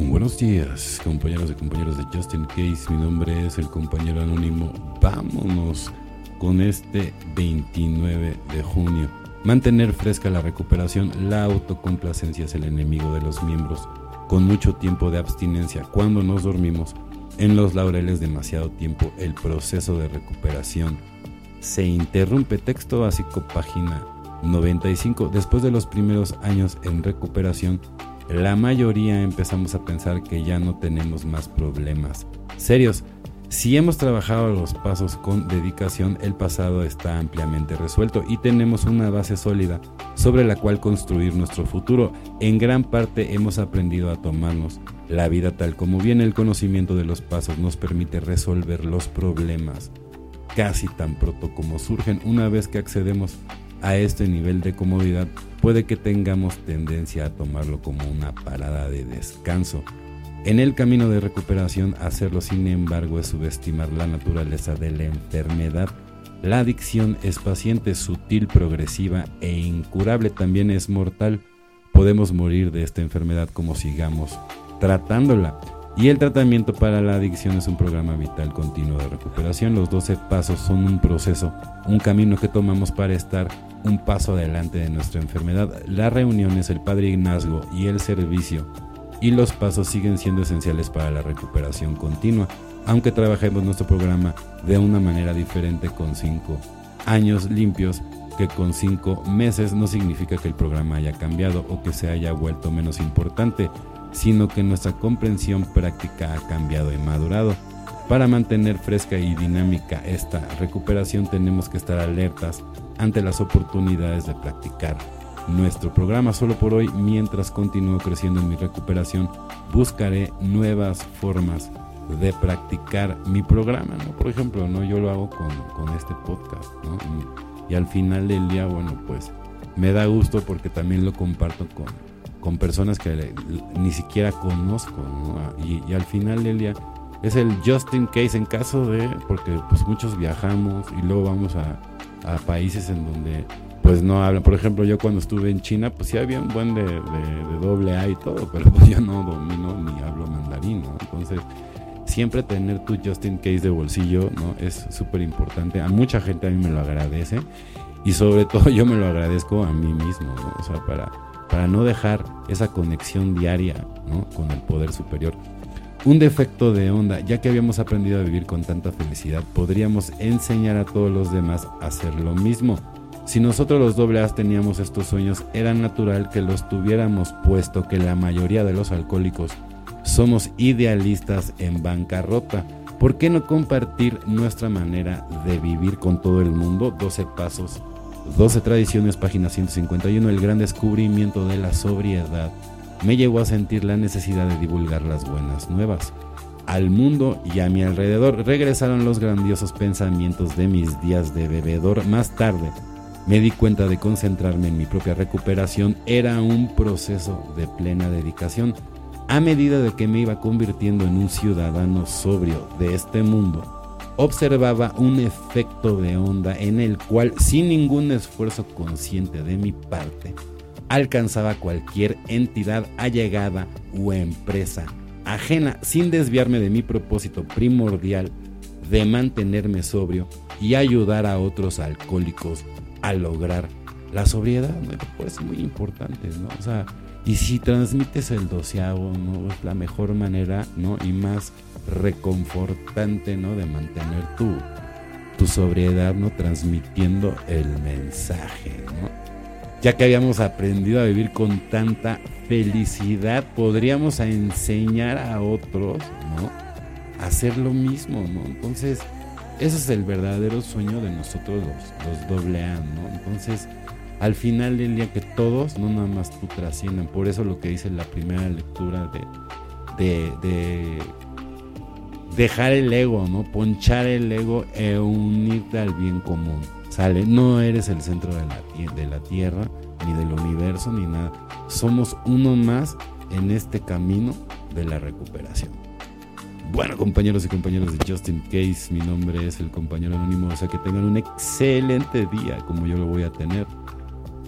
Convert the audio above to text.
Buenos días, compañeros y compañeros de Justin Case. Mi nombre es el compañero anónimo. Vámonos con este 29 de junio. Mantener fresca la recuperación, la autocomplacencia es el enemigo de los miembros. Con mucho tiempo de abstinencia, cuando nos dormimos, en los laureles demasiado tiempo, el proceso de recuperación se interrumpe. Texto básico, página 95. Después de los primeros años en recuperación, la mayoría empezamos a pensar que ya no tenemos más problemas serios. Si hemos trabajado los pasos con dedicación, el pasado está ampliamente resuelto y tenemos una base sólida sobre la cual construir nuestro futuro. En gran parte hemos aprendido a tomarnos la vida tal como viene. El conocimiento de los pasos nos permite resolver los problemas casi tan pronto como surgen. Una vez que accedemos a este nivel de comodidad, puede que tengamos tendencia a tomarlo como una parada de descanso. En el camino de recuperación, hacerlo sin embargo es subestimar la naturaleza de la enfermedad. La adicción es paciente, sutil, progresiva e incurable, también es mortal. Podemos morir de esta enfermedad como sigamos tratándola. Y el tratamiento para la adicción es un programa vital continuo de recuperación. Los 12 pasos son un proceso, un camino que tomamos para estar un paso adelante de nuestra enfermedad. La reunión es el padrinazgo y el servicio y los pasos siguen siendo esenciales para la recuperación continua, aunque trabajemos nuestro programa de una manera diferente con 5 años limpios que con 5 meses no significa que el programa haya cambiado o que se haya vuelto menos importante, sino que nuestra comprensión práctica ha cambiado y madurado. Para mantener fresca y dinámica esta recuperación tenemos que estar alertas ante las oportunidades de practicar nuestro programa solo por hoy. Mientras continúo creciendo en mi recuperación, buscaré nuevas formas de practicar mi programa. Por ejemplo, ¿no? Yo lo hago con, con este podcast, ¿no? Y, al final del día, bueno, pues me da gusto porque también lo comparto con, con personas que ni siquiera conozco, ¿no? y, y al final del día es el just in case en caso de, porque pues muchos viajamos y luego vamos a, a países en donde pues no hablan. Por ejemplo, yo cuando estuve en China, pues sí había un buen de, doble A y todo, pero pues yo no domino ni hablo mandarín, ¿no? Entonces, siempre tener tu just in case de bolsillo, ¿no? Es súper importante. A mucha gente a mí me lo agradece y sobre todo yo me lo agradezco a mí mismo, ¿no? O sea, para, para no dejar esa conexión diaria. Con el poder superior un defecto de onda, ya que habíamos aprendido a vivir con tanta felicidad, podríamos enseñar a todos los demás a hacer lo mismo. Si nosotros los doble teníamos estos sueños, era natural que los tuviéramos, puesto que la mayoría de los alcohólicos somos idealistas en bancarrota. ¿Por qué no compartir nuestra manera de vivir con todo el mundo? 12 pasos, 12 tradiciones, página 151, el gran descubrimiento de la sobriedad me llevó a sentir la necesidad de divulgar las buenas nuevas. Al mundo y a mi alrededor regresaron los grandiosos pensamientos de mis días de bebedor. Más tarde me di cuenta de concentrarme en mi propia recuperación era un proceso de plena dedicación. A medida de que me iba convirtiendo en un ciudadano sobrio de este mundo, observaba un efecto de onda en el cual, sin ningún esfuerzo consciente de mi parte, alcanzaba cualquier entidad allegada o empresa ajena sin desviarme de mi propósito primordial de mantenerme sobrio y ayudar a otros alcohólicos a lograr la sobriedad, pues muy importante, ¿no? O sea, y si transmites el doceavo, ¿no? Es la mejor manera, ¿no? Y más reconfortante, ¿no? De mantener tu, tu sobriedad, ¿no? Transmitiendo el mensaje, ¿no? ya que habíamos aprendido a vivir con tanta felicidad, podríamos enseñar a otros, ¿no? A hacer lo mismo, ¿no? Entonces, ese es el verdadero sueño de nosotros los, los doble A, ¿no? Entonces, al final del día que todos, no nada más tú trasciendan. Por eso lo que dice la primera lectura de, de, de dejar el ego, ¿no? Ponchar el ego e unirte al bien común. Sale, no eres el centro de la, de la tierra, ni del universo, ni nada. Somos uno más en este camino de la recuperación. Bueno, compañeros y compañeras de Justin Case, mi nombre es el compañero anónimo, o sea que tengan un excelente día como yo lo voy a tener.